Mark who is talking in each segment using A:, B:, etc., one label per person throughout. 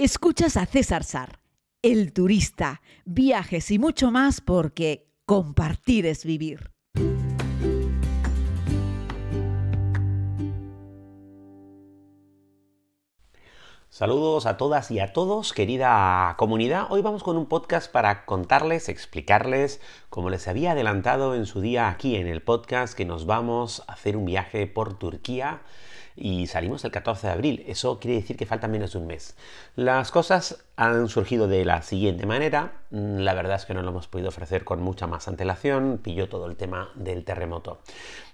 A: Escuchas a César Sar, el turista, viajes y mucho más porque compartir es vivir.
B: Saludos a todas y a todos, querida comunidad. Hoy vamos con un podcast para contarles, explicarles, como les había adelantado en su día aquí en el podcast, que nos vamos a hacer un viaje por Turquía y salimos el 14 de abril. Eso quiere decir que falta menos de un mes. Las cosas han surgido de la siguiente manera. Mm, la verdad es que no lo hemos podido ofrecer con mucha más antelación. Pilló todo el tema del terremoto.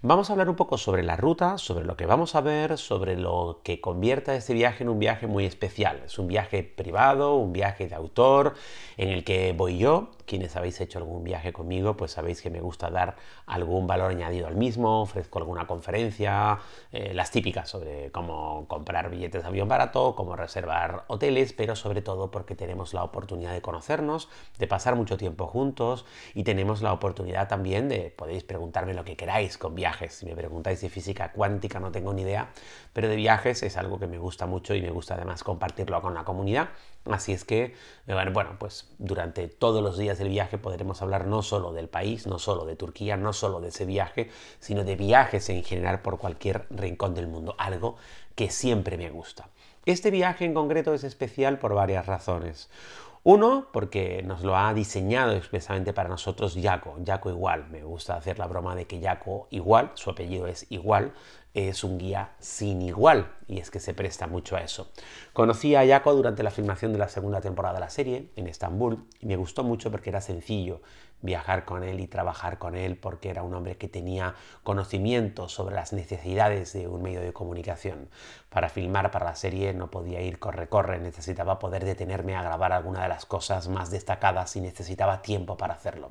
B: Vamos a hablar un poco sobre la ruta, sobre lo que vamos a ver, sobre lo que convierta este viaje en un viaje muy especial. Es un viaje privado, un viaje de autor, en el que voy yo. Quienes habéis hecho algún viaje conmigo, pues sabéis que me gusta dar algún valor añadido al mismo. Ofrezco alguna conferencia, eh, las típicas sobre cómo comprar billetes de avión barato, cómo reservar hoteles, pero sobre todo porque tenemos la oportunidad de conocernos, de pasar mucho tiempo juntos y tenemos la oportunidad también de, podéis preguntarme lo que queráis con viajes. Si me preguntáis de física cuántica no tengo ni idea, pero de viajes es algo que me gusta mucho y me gusta además compartirlo con la comunidad. Así es que, eh, bueno, pues durante todos los días del viaje podremos hablar no solo del país, no solo de Turquía, no solo de ese viaje, sino de viajes en general por cualquier rincón del mundo, algo que siempre me gusta. Este viaje en concreto es especial por varias razones. Uno, porque nos lo ha diseñado expresamente para nosotros Jaco, Jaco igual. Me gusta hacer la broma de que Jaco igual, su apellido es igual, es un guía sin igual y es que se presta mucho a eso. Conocí a Jaco durante la filmación de la segunda temporada de la serie en Estambul y me gustó mucho porque era sencillo viajar con él y trabajar con él porque era un hombre que tenía conocimiento sobre las necesidades de un medio de comunicación. Para filmar para la serie no podía ir corre-corre, necesitaba poder detenerme a grabar alguna de las cosas más destacadas y necesitaba tiempo para hacerlo.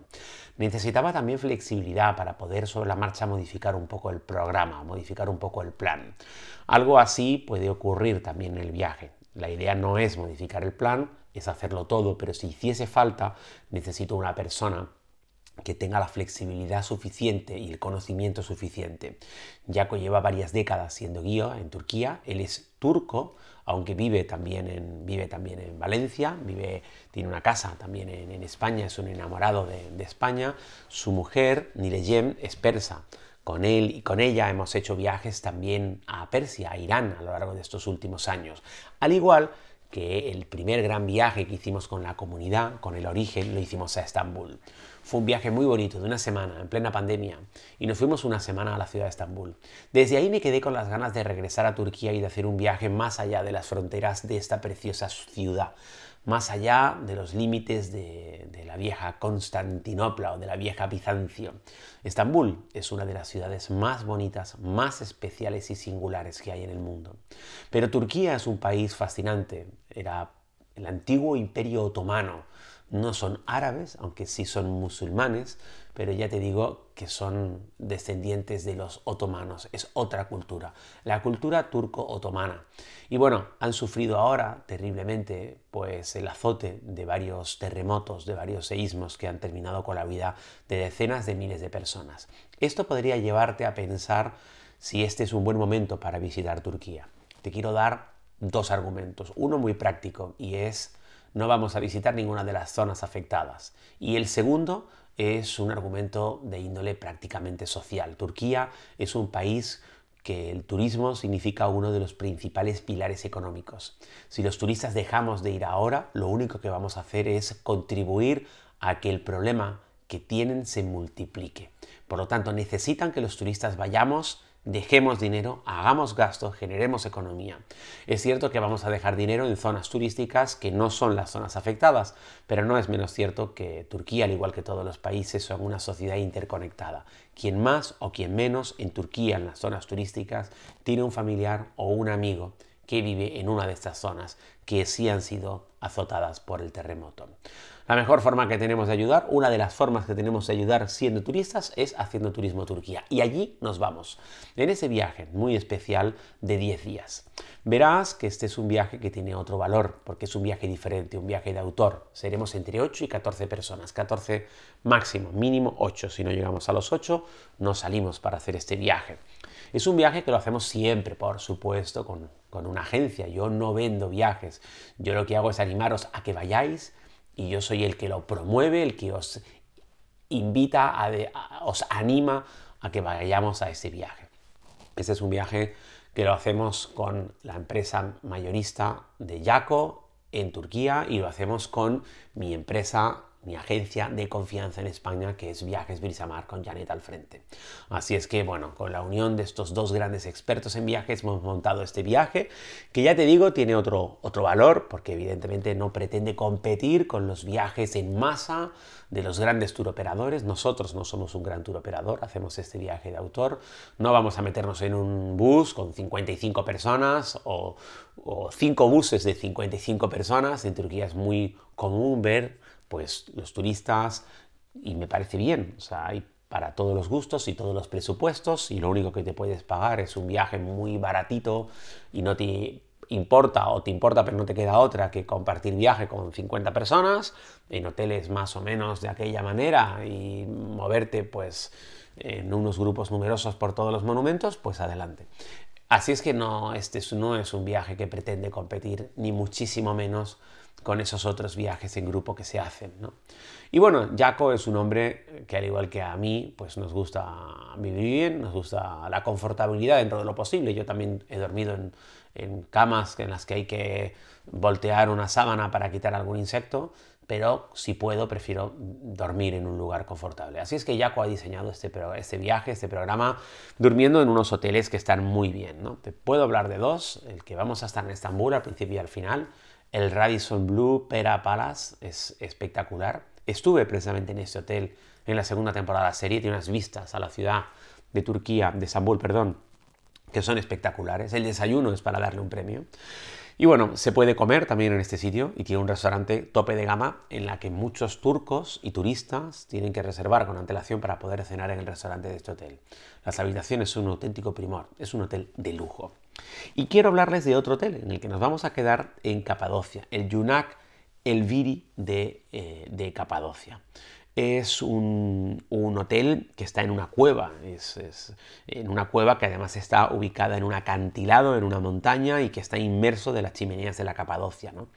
B: Necesitaba también flexibilidad para poder sobre la marcha modificar un poco el programa, modificar un poco el plan. Algo así puede ocurrir también en el viaje. La idea no es modificar el plan, es hacerlo todo, pero si hiciese falta, necesito una persona que tenga la flexibilidad suficiente y el conocimiento suficiente. Jaco lleva varias décadas siendo guía en Turquía, él es turco, aunque vive también en, vive también en Valencia, vive, tiene una casa también en, España, es un enamorado de, España. Su mujer, Nileyem, es persa. Con él y con ella hemos hecho viajes también a Persia, a Irán, a lo largo de estos últimos años. Al igual que el primer gran viaje que hicimos con la comunidad, con el origen, lo hicimos a Estambul. Fue un viaje muy bonito, de una semana, en plena pandemia, y nos fuimos una semana a la ciudad de Estambul. Desde ahí me quedé con las ganas de regresar a Turquía y de hacer un viaje más allá de las fronteras de esta preciosa ciudad, más allá de los límites de, la vieja Constantinopla o de la vieja Bizancio. Estambul es una de las ciudades más bonitas, más especiales y singulares que hay en el mundo. Pero Turquía es un país fascinante, era el antiguo imperio otomano, no son árabes, aunque sí son musulmanes, pero ya te digo que son descendientes de los otomanos, es otra cultura, la cultura turco-otomana. Y bueno, han sufrido ahora terriblemente pues el azote de varios terremotos, de varios seísmos que han terminado con la vida de decenas de miles de personas. Esto podría llevarte a pensar si este es un buen momento para visitar Turquía. Te quiero dar dos argumentos, uno muy práctico y es no vamos a visitar ninguna de las zonas afectadas. Y el segundo es un argumento de índole prácticamente social. Turquía es un país que el turismo significa uno de los principales pilares económicos. Si los turistas dejamos de ir ahora, lo único que vamos a hacer es contribuir a que el problema que tienen se multiplique. Por lo tanto, necesitan que los turistas vayamos dejemos dinero, hagamos gasto, generemos economía. Es cierto que vamos a dejar dinero en zonas turísticas que no son las zonas afectadas, pero no es menos cierto que Turquía, al igual que todos los países, son una sociedad interconectada. Quien más o quien menos en Turquía, en las zonas turísticas, tiene un familiar o un amigo que vive en una de estas zonas que sí han sido azotadas por el terremoto. La mejor forma que tenemos de ayudar, una de las formas que tenemos de ayudar siendo turistas es haciendo turismo Turquía. Y allí nos vamos, en ese viaje muy especial de 10 días. Verás que este es un viaje que tiene otro valor, porque es un viaje diferente, un viaje de autor. Seremos entre 8 y 14 personas, 14 máximo, mínimo 8. Si no llegamos a los 8, no salimos para hacer este viaje. Es un viaje que lo hacemos siempre, por supuesto, con con una agencia, yo no vendo viajes, yo lo que hago es animaros a que vayáis y yo soy el que lo promueve, el que os invita, a os anima a que vayamos a ese viaje. Este es un viaje que lo hacemos con la empresa mayorista de Yaco en Turquía y lo hacemos con mi empresa mi agencia de confianza en España, que es Viajes Brisamar con Janet al frente. Así es que, bueno, con la unión de estos dos grandes expertos en viajes hemos montado este viaje, que ya te digo, tiene otro, otro valor, porque evidentemente no pretende competir con los viajes en masa de los grandes turoperadores. Nosotros no somos un gran turoperador, hacemos este viaje de autor. No vamos a meternos en un bus con 55 personas o, o 5 buses de 55 personas. En Turquía es muy común ver pues los turistas, y me parece bien, o sea, hay para todos los gustos y todos los presupuestos, y lo único que te puedes pagar es un viaje muy baratito y no te importa o te importa pero no te queda otra que compartir viaje con 50 personas en hoteles más o menos de aquella manera y moverte pues en unos grupos numerosos por todos los monumentos, pues adelante. Así es que no, este no es un viaje que pretende competir, ni muchísimo menos con esos otros viajes en grupo que se hacen. Y bueno, Jaco es un hombre que al igual que a mí, pues nos gusta vivir bien, nos gusta la confortabilidad dentro de lo posible. Yo también he dormido en, en camas en las que hay que voltear una sábana para quitar algún insecto, pero si puedo prefiero dormir en un lugar confortable. Así es que Jaco ha diseñado este, este viaje, este programa, durmiendo en unos hoteles que están muy bien. ¿no? Te puedo hablar de dos, el que vamos a estar en Estambul al principio y al final, el Radisson Blue Pera Palace es espectacular. Estuve precisamente en este hotel en la segunda temporada de la serie, tiene unas vistas a la ciudad de Turquía, de Estambul, perdón, que son espectaculares. El desayuno es para darle un premio. Y bueno, se puede comer también en este sitio y tiene un restaurante tope de gama en la que muchos turcos y turistas tienen que reservar con antelación para poder cenar en el restaurante de este hotel. Las habitaciones son un auténtico primor, es un hotel de lujo. Y quiero hablarles de otro hotel en el que nos vamos a quedar en Capadocia, el Yunak Elviri de, eh, de Capadocia. Es un, hotel que está en una cueva, es, en una cueva que además está ubicada en un acantilado, en una montaña y que está inmerso de las chimeneas de la Capadocia. ¿no?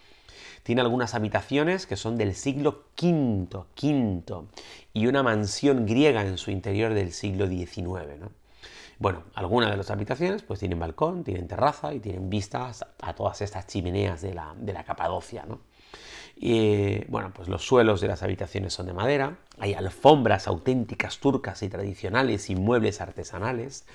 B: Tiene algunas habitaciones que son del siglo V, V y una mansión griega en su interior del siglo XIX. ¿no? Bueno, algunas de las habitaciones pues tienen balcón, tienen terraza y tienen vistas a todas estas chimeneas de la, de la Capadocia. ¿no? Bueno, pues los suelos de las habitaciones son de madera, hay alfombras auténticas turcas y tradicionales y muebles artesanales,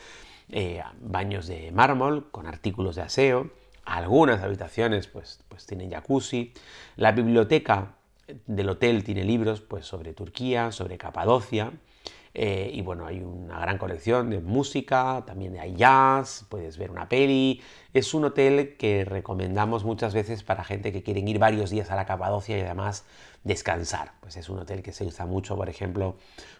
B: eh, baños de mármol con artículos de aseo, algunas habitaciones pues, pues tienen jacuzzi, la biblioteca del hotel tiene libros pues sobre Turquía, sobre Capadocia, eh, y bueno, hay una gran colección de música, también hay jazz, puedes ver una peli. Es un hotel que recomendamos muchas veces para gente que quiere ir varios días a la Capadocia y además descansar. Pues es un hotel que se usa mucho, por ejemplo,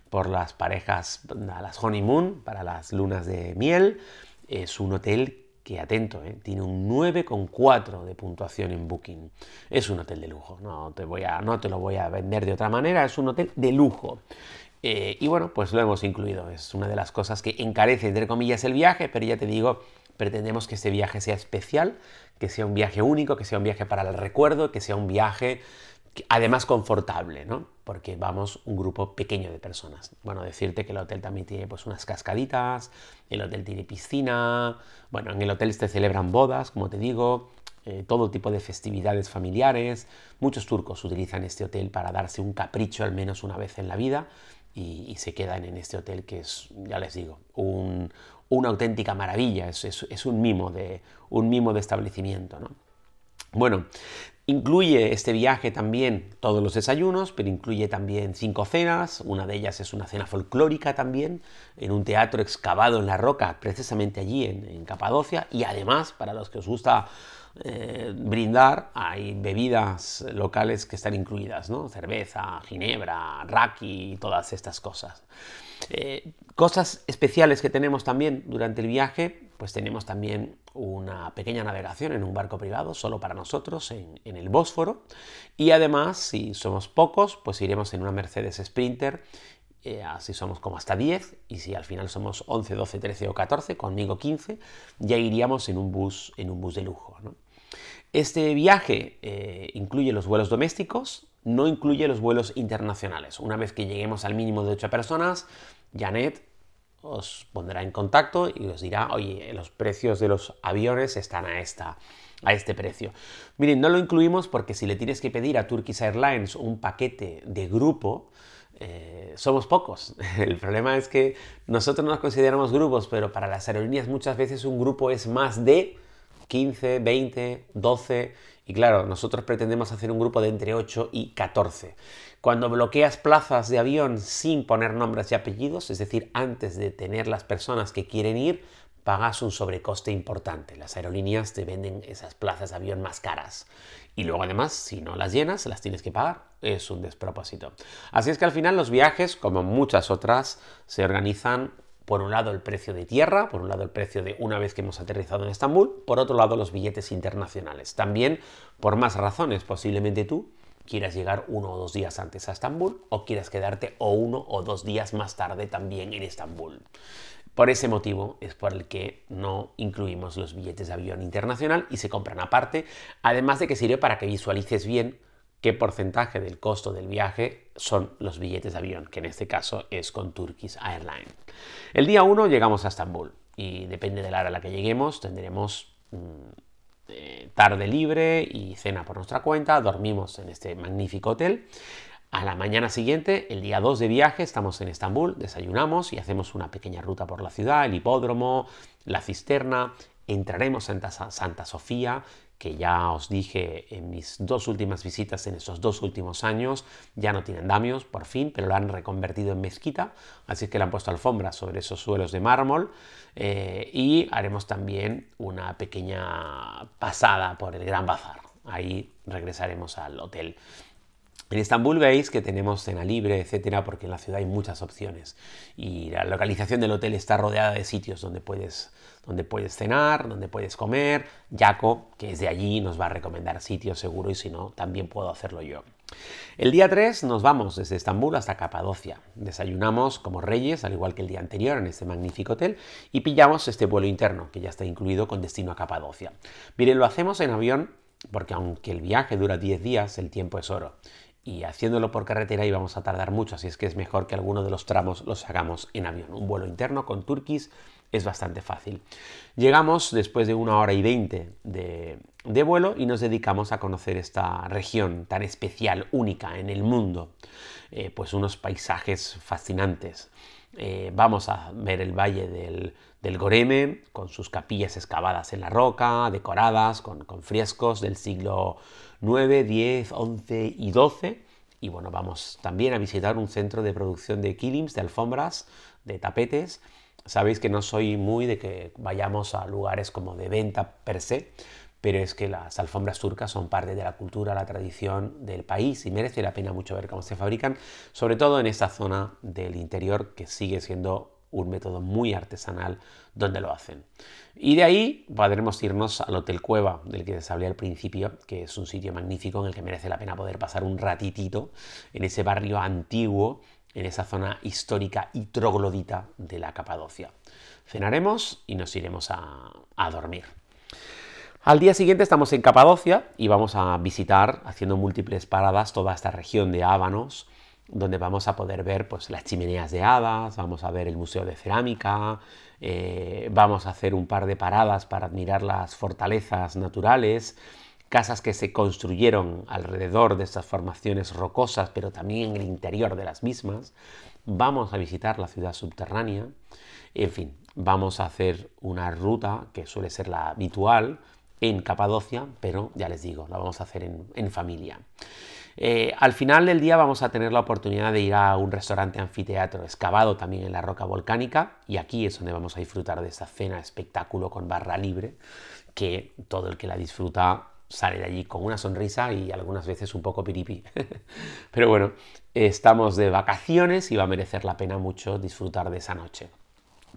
B: por las parejas, a las honeymoon, para las lunas de miel. Es un hotel que atento, ¿eh? tiene un 9,4 de puntuación en Booking. Es un hotel de lujo, no te, voy a, no te lo voy a vender de otra manera, es un hotel de lujo. Eh, y bueno, pues lo hemos incluido. Es una de las cosas que encarece, entre comillas, el viaje, pero ya te digo, pretendemos que este viaje sea especial, que sea un viaje único, que sea un viaje para el recuerdo, que sea un viaje además confortable, ¿no? Porque vamos un grupo pequeño de personas. Bueno, decirte que el hotel también tiene pues unas cascaditas, el hotel tiene piscina, bueno, en el hotel se celebran bodas, como te digo, eh, todo tipo de festividades familiares. Muchos turcos utilizan este hotel para darse un capricho al menos una vez en la vida y, se quedan en este hotel que es, ya les digo, una auténtica maravilla, es, un, mimo de, un mimo de establecimiento. Bueno, incluye este viaje también todos los desayunos, pero incluye también cinco cenas, una de ellas es una cena folclórica también, en un teatro excavado en la roca, precisamente allí en, en Capadocia, y además, para los que os gusta eh, brindar, hay bebidas locales que están incluidas, ¿no? Cerveza, ginebra, raki, todas estas cosas. Eh, cosas especiales que tenemos también durante el viaje, pues tenemos también una pequeña navegación en un barco privado solo para nosotros en, en, el Bósforo y además si somos pocos pues iremos en una Mercedes Sprinter eh, así somos como hasta 10, y si al final somos 11, 12, 13 o 14, conmigo 15, ya iríamos en un bus, en un bus de lujo. Este viaje eh, incluye los vuelos domésticos, no incluye los vuelos internacionales. Una vez que lleguemos al mínimo de 8 personas, Janet os pondrá en contacto y os dirá, oye, los precios de los aviones están a, esta, a este precio. Miren, no lo incluimos porque si le tienes que pedir a Turkish Airlines un paquete de grupo, eh, somos pocos. El problema es que nosotros nos consideramos grupos, pero para las aerolíneas muchas veces un grupo es más de 15, 20, 12 y claro, nosotros pretendemos hacer un grupo de entre 8 y 14. Cuando bloqueas plazas de avión sin poner nombres y apellidos, es decir, antes de tener las personas que quieren ir, pagas un sobrecoste importante. Las aerolíneas te venden esas plazas de avión más caras. Y luego además, si no las llenas, las tienes que pagar. Es un despropósito. Así es que al final los viajes, como muchas otras, se organizan por un lado el precio de tierra, por un lado el precio de una vez que hemos aterrizado en Estambul, por otro lado los billetes internacionales. También por más razones, posiblemente tú quieras llegar uno o dos días antes a Estambul o quieras quedarte o uno o dos días más tarde también en Estambul. Por ese motivo es por el que no incluimos los billetes de avión internacional y se compran aparte, además de que sirve para que visualices bien qué porcentaje del costo del viaje son los billetes de avión, que en este caso es con Turkish Airlines. El día 1 llegamos a Estambul y depende de la hora a la que lleguemos tendremos mm, eh, tarde libre y cena por nuestra cuenta, dormimos en este magnífico hotel. A la mañana siguiente, el día 2 de viaje, estamos en Estambul, desayunamos y hacemos una pequeña ruta por la ciudad, el hipódromo, la cisterna, entraremos en Santa Sofía, que ya os dije en mis dos últimas visitas en estos dos últimos años, ya no tienen damios, por fin, pero lo han reconvertido en mezquita, así que le han puesto alfombras sobre esos suelos de mármol eh, y haremos también una pequeña pasada por el Gran Bazar. Ahí regresaremos al hotel. En Estambul veis que tenemos cena libre, etcétera, porque en la ciudad hay muchas opciones y la localización del hotel está rodeada de sitios donde puedes donde puedes cenar, donde puedes comer. Jaco, que es de allí, nos va a recomendar sitios seguro y si no, también puedo hacerlo yo. El día 3 nos vamos desde Estambul hasta Capadocia. Desayunamos como reyes, al igual que el día anterior, en este magnífico hotel y pillamos este vuelo interno, que ya está incluido con destino a Capadocia. Miren, lo hacemos en avión porque aunque el viaje dura 10 días, el tiempo es oro. Y haciéndolo por carretera íbamos a tardar mucho, así es que es mejor que alguno de los tramos los hagamos en avión. Un vuelo interno con Turkish es bastante fácil. Llegamos después de una hora y veinte de, vuelo y nos dedicamos a conocer esta región tan especial, única en el mundo. Eh, pues unos paisajes fascinantes. Eh, vamos a ver el valle del, Goreme, con sus capillas excavadas en la roca, decoradas con, con frescos del siglo IX, X, XI y XII. Y bueno, vamos también a visitar un centro de producción de kilims, de alfombras, de tapetes, Sabéis que no soy muy de que vayamos a lugares como de venta per se, pero es que las alfombras turcas son parte de la cultura, la tradición del país y merece la pena mucho ver cómo se fabrican, sobre todo en esta zona del interior que sigue siendo un método muy artesanal donde lo hacen. Y de ahí podremos irnos al Hotel Cueva, del que les hablé al principio, que es un sitio magnífico en el que merece la pena poder pasar un ratitito en ese barrio antiguo en esa zona histórica y troglodita de la Capadocia. Cenaremos y nos iremos a, dormir. Al día siguiente estamos en Capadocia y vamos a visitar, haciendo múltiples paradas, toda esta región de Ábanos, donde vamos a poder ver pues, las chimeneas de hadas, vamos a ver el Museo de Cerámica, eh, vamos a hacer un par de paradas para admirar las fortalezas naturales, casas que se construyeron alrededor de estas formaciones rocosas, pero también en el interior de las mismas. Vamos a visitar la ciudad subterránea. En fin, vamos a hacer una ruta que suele ser la habitual en Capadocia, pero ya les digo, la vamos a hacer en, familia. Eh, al final del día vamos a tener la oportunidad de ir a un restaurante anfiteatro excavado también en la roca volcánica y aquí es donde vamos a disfrutar de esta cena espectáculo con barra libre que todo el que la disfruta sale de allí con una sonrisa y algunas veces un poco piripi. Pero bueno, estamos de vacaciones y va a merecer la pena mucho disfrutar de esa noche.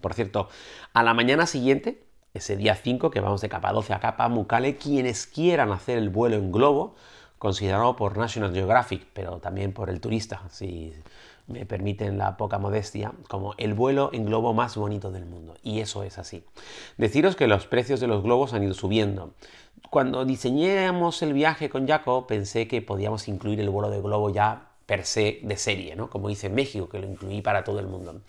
B: Por cierto, a la mañana siguiente, ese día 5 que vamos de capa 12 a capa Mucale, quienes quieran hacer el vuelo en globo, considerado por National Geographic, pero también por el turista, si me permiten la poca modestia, como el vuelo en globo más bonito del mundo. Y eso es así. Deciros que los precios de los globos han ido subiendo. Cuando diseñamos el viaje con Jaco, pensé que podíamos incluir el vuelo de globo ya per se de serie, ¿no? Como hice en México, que lo incluí para todo el mundo.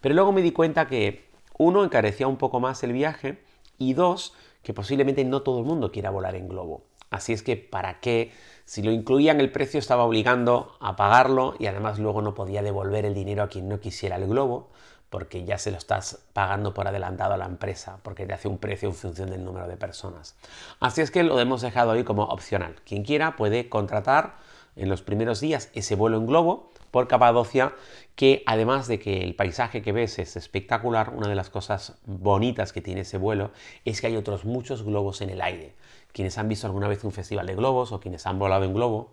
B: Pero luego me di cuenta que, uno, encarecía un poco más el viaje y dos, que posiblemente no todo el mundo quiera volar en globo. Así es que, ¿para qué? Si lo incluían el precio estaba obligando a pagarlo y además luego no podía devolver el dinero a quien no quisiera el globo porque ya se lo estás pagando por adelantado a la empresa, porque te hace un precio en función del número de personas. Así es que lo hemos dejado ahí como opcional. Quien quiera puede contratar en los primeros días ese vuelo en globo por Capadocia, que además de que el paisaje que ves es espectacular, una de las cosas bonitas que tiene ese vuelo es que hay otros muchos globos en el aire. Quienes han visto alguna vez un festival de globos o quienes han volado en globo,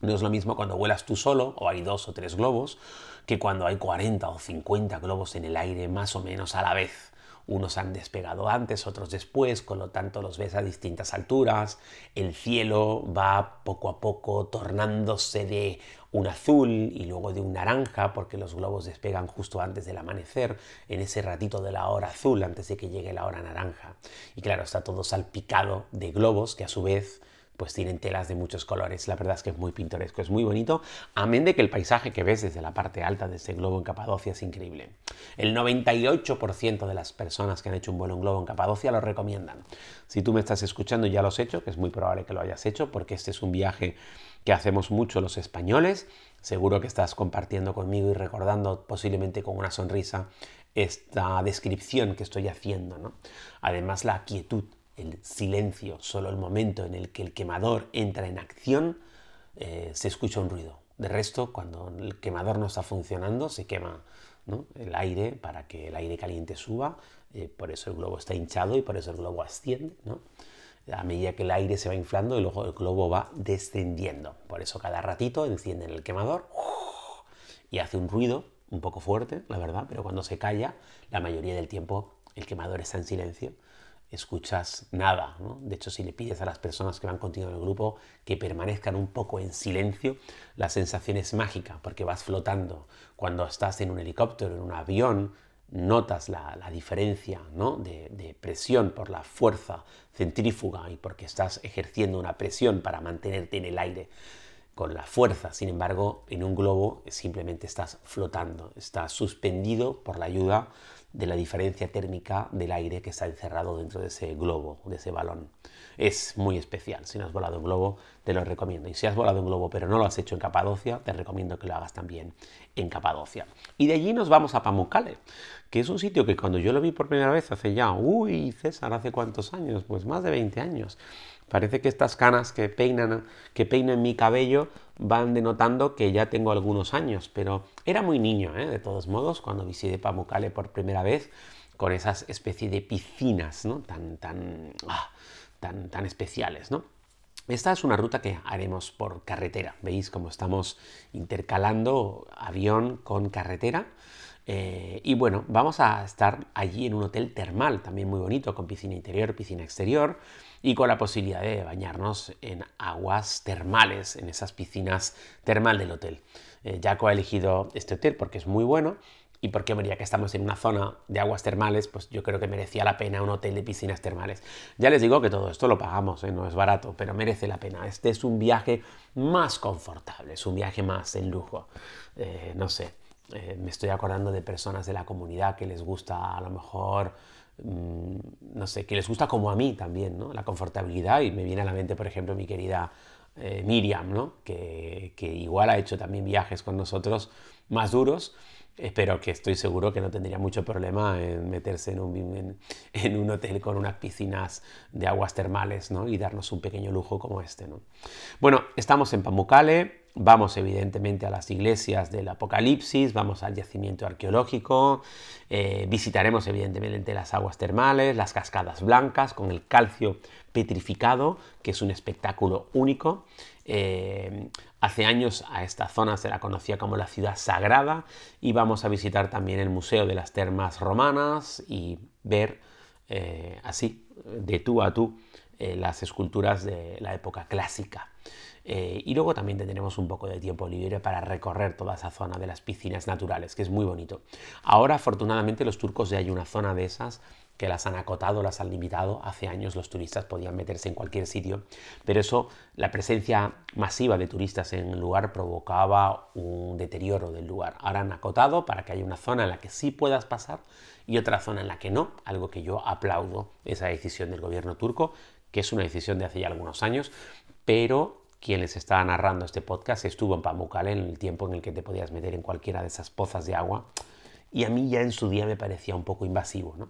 B: no es lo mismo cuando vuelas tú solo o hay dos o tres globos que cuando hay 40 o 50 globos en el aire más o menos a la vez. Unos han despegado antes, otros después, con lo tanto los ves a distintas alturas. El cielo va poco a poco tornándose de un azul y luego de un naranja, porque los globos despegan justo antes del amanecer, en ese ratito de la hora azul, antes de que llegue la hora naranja. Y claro, está todo salpicado de globos que a su vez pues tienen telas de muchos colores. La verdad es que es muy pintoresco, es muy bonito, amén de que el paisaje que ves desde la parte alta de este globo en Capadocia es increíble. El 98% de las personas que han hecho un vuelo en globo en Capadocia lo recomiendan. Si tú me estás escuchando y ya lo has hecho, que es muy probable que lo hayas hecho, porque este es un viaje que hacemos mucho los españoles, seguro que estás compartiendo conmigo y recordando posiblemente con una sonrisa esta descripción que estoy haciendo. ¿no? Además, la quietud el silencio, solo el momento en el que el quemador entra en acción, eh, se escucha un ruido. De resto, cuando el quemador no está funcionando, se quema el aire para que el aire caliente suba, eh, por eso el globo está hinchado y por eso el globo asciende. A medida que el aire se va inflando, el, el globo va descendiendo. Por eso cada ratito encienden el quemador y hace un ruido un poco fuerte, la verdad, pero cuando se calla, la mayoría del tiempo el quemador está en silencio escuchas nada. De hecho, si le pides a las personas que van contigo en el grupo que permanezcan un poco en silencio, la sensación es mágica porque vas flotando. Cuando estás en un helicóptero, en un avión, notas la, diferencia de, de, presión por la fuerza centrífuga y porque estás ejerciendo una presión para mantenerte en el aire con la fuerza. Sin embargo, en un globo simplemente estás flotando, estás suspendido por la ayuda de la diferencia térmica del aire que está encerrado dentro de ese globo, de ese balón. Es muy especial. Si no has volado en globo, te lo recomiendo. Y si has volado en globo pero no lo has hecho en Capadocia, te recomiendo que lo hagas también en Capadocia. Y de allí nos vamos a Pamukkale, que es un sitio que cuando yo lo vi por primera vez hace ya, uy, César, ¿hace cuántos años? Pues más de 20 años. Parece que estas canas que peinan, que mi cabello van denotando que ya tengo algunos años, pero era muy niño, ¿eh? de todos modos, cuando visité Pamukkale por primera vez, con esas especies de piscinas tan, tan, ah, tan, tan especiales. ¿no? Esta es una ruta que haremos por carretera. Veis cómo estamos intercalando avión con carretera. Eh, y bueno, vamos a estar allí en un hotel termal, también muy bonito, con piscina interior, piscina exterior y con la posibilidad de bañarnos en aguas termales, en esas piscinas termal del hotel. Eh, Jaco ha elegido este hotel porque es muy bueno y porque vería que estamos en una zona de aguas termales, pues yo creo que merecía la pena un hotel de piscinas termales. Ya les digo que todo esto lo pagamos, ¿eh? no es barato, pero merece la pena. Este es un viaje más confortable, es un viaje más en lujo. Eh, no sé, me estoy acordando de personas de la comunidad que les gusta a lo mejor Mm, no sé, que les gusta como a mí también, ¿no? La confortabilidad y me viene a la mente, por ejemplo, mi querida eh, Miriam, ¿no? Que, igual ha hecho también viajes con nosotros más duros, pero que estoy seguro que no tendría mucho problema en meterse en un, en, un hotel con unas piscinas de aguas termales, ¿no? Y darnos un pequeño lujo como este, ¿no? Bueno, estamos en Pamukkale, Vamos evidentemente a las iglesias del Apocalipsis, vamos al yacimiento arqueológico, eh, visitaremos evidentemente las aguas termales, las cascadas blancas con el calcio petrificado, que es un espectáculo único. Eh, hace años a esta zona se la conocía como la ciudad sagrada y vamos a visitar también el Museo de las Termas Romanas y ver eh, así, de tú a tú, eh, las esculturas de la época clásica. Eh, y luego también tendremos un poco de tiempo libre para recorrer toda esa zona de las piscinas naturales, que es muy bonito. Ahora, afortunadamente, los turcos ya hay una zona de esas que las han acotado, las han limitado. Hace años los turistas podían meterse en cualquier sitio, pero eso, la presencia masiva de turistas en el lugar provocaba un deterioro del lugar. Ahora han acotado para que haya una zona en la que sí puedas pasar y otra zona en la que no, algo que yo aplaudo esa decisión del gobierno turco, que es una decisión de hace ya algunos años, pero quien les estaba narrando este podcast estuvo en Pamukkale en el tiempo en el que te podías meter en cualquiera de esas pozas de agua y a mí ya en su día me parecía un poco invasivo. ¿no?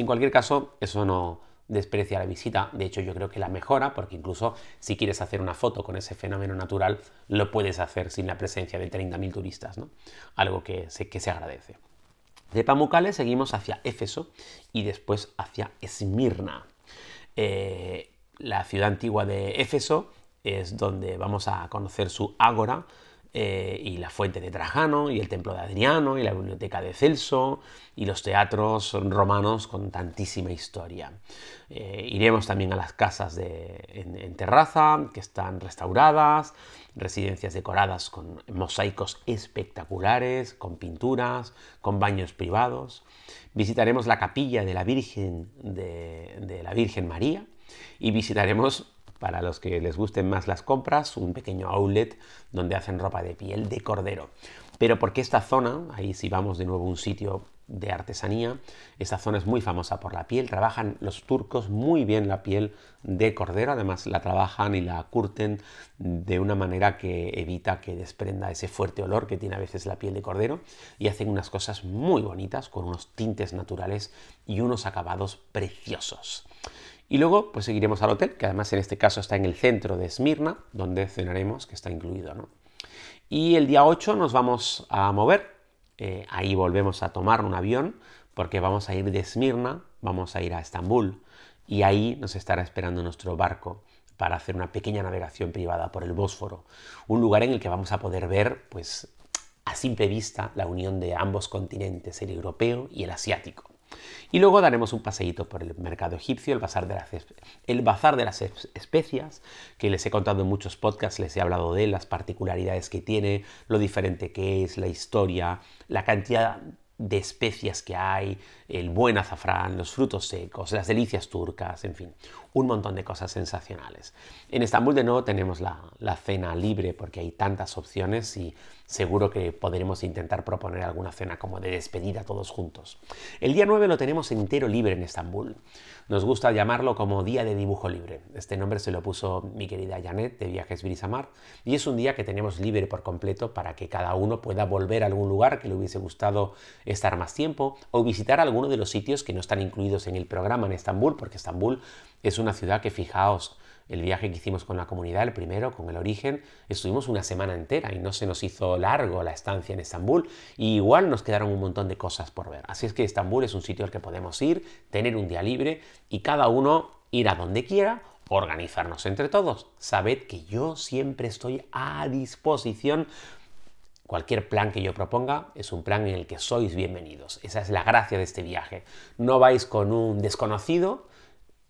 B: En cualquier caso, eso no desprecia la visita, de hecho yo creo que la mejora, porque incluso si quieres hacer una foto con ese fenómeno natural, lo puedes hacer sin la presencia de 30.000 turistas, ¿no? algo que se, que se agradece. De Pamukkale seguimos hacia Éfeso y después hacia Esmirna. Eh, la ciudad antigua de Éfeso es donde vamos a conocer su ágora eh, y la fuente de Trajano y el templo de Adriano y la biblioteca de Celso y los teatros romanos con tantísima historia. Eh, iremos también a las casas de, en, terraza que están restauradas, residencias decoradas con mosaicos espectaculares, con pinturas, con baños privados. Visitaremos la capilla de la Virgen, de la Virgen María y visitaremos para los que les gusten más las compras, un pequeño outlet donde hacen ropa de piel de cordero. Pero porque esta zona, ahí si vamos de nuevo a un sitio de artesanía, esta zona es muy famosa por la piel, trabajan los turcos muy bien la piel de cordero, además la trabajan y la curten de una manera que evita que desprenda ese fuerte olor que tiene a veces la piel de cordero y hacen unas cosas muy bonitas con unos tintes naturales y unos acabados preciosos. Y luego pues seguiremos al hotel, que además en este caso está en el centro de Esmirna, donde cenaremos, que está incluido. ¿no? Y el día 8 nos vamos a mover, eh, ahí volvemos a tomar un avión, porque vamos a ir de Esmirna, vamos a ir a Estambul, y ahí nos estará esperando nuestro barco para hacer una pequeña navegación privada por el Bósforo, un lugar en el que vamos a poder ver, pues a simple vista, la unión de ambos continentes, el europeo y el asiático. Y luego daremos un paseíto por el mercado egipcio, el bazar, de las, el bazar de las especias, que les he contado en muchos podcasts, les he hablado de las particularidades que tiene, lo diferente que es, la historia, la cantidad de especias que hay, el buen azafrán, los frutos secos, las delicias turcas, en fin, un montón de cosas sensacionales. En Estambul de nuevo tenemos la, la, cena libre porque hay tantas opciones y seguro que podremos intentar proponer alguna cena como de despedida todos juntos. El día 9 lo tenemos entero libre en Estambul. Nos gusta llamarlo como Día de Dibujo Libre. Este nombre se lo puso mi querida Janet de Viajes Brisamar y es un día que tenemos libre por completo para que cada uno pueda volver a algún lugar que le hubiese gustado estar más tiempo o visitar alguno de los sitios que no están incluidos en el programa en Estambul, porque Estambul es una ciudad que, fijaos, el viaje que hicimos con la comunidad, el primero, con el origen, estuvimos una semana entera y no se nos hizo largo la estancia en Estambul y igual nos quedaron un montón de cosas por ver. Así es que Estambul es un sitio al que podemos ir, tener un día libre y cada uno ir a donde quiera organizarnos entre todos. Sabed que yo siempre estoy a disposición. Cualquier plan que yo proponga es un plan en el que sois bienvenidos. Esa es la gracia de este viaje. No vais con un desconocido,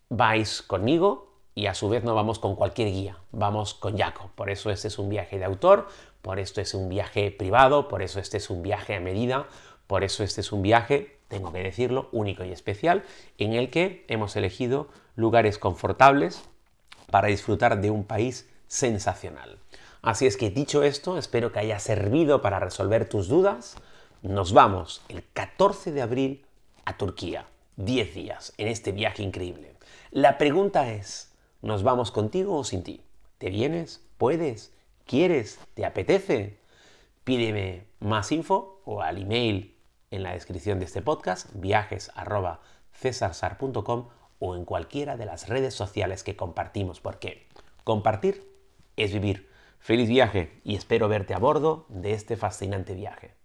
B: vais conmigo y a su vez no vamos con cualquier guía, vamos con Jaco. Por eso este es un viaje de autor, por esto es un viaje privado, por eso este es un viaje a medida, por eso este es un viaje, tengo que decirlo, único y especial, en el que hemos elegido lugares confortables para disfrutar de un país sensacional. Así es que dicho esto, espero que haya servido para resolver tus dudas. Nos vamos el 14 de abril a Turquía, 10 días en este viaje increíble. La pregunta es, ¿Nos vamos contigo o sin ti? ¿Te vienes? ¿Puedes? ¿Quieres? ¿Te apetece? Pídeme más info o al email en la descripción de este podcast, viajes.cesarsar.com o en cualquiera de las redes sociales que compartimos, porque compartir es vivir. Feliz viaje y espero verte a bordo de este fascinante viaje.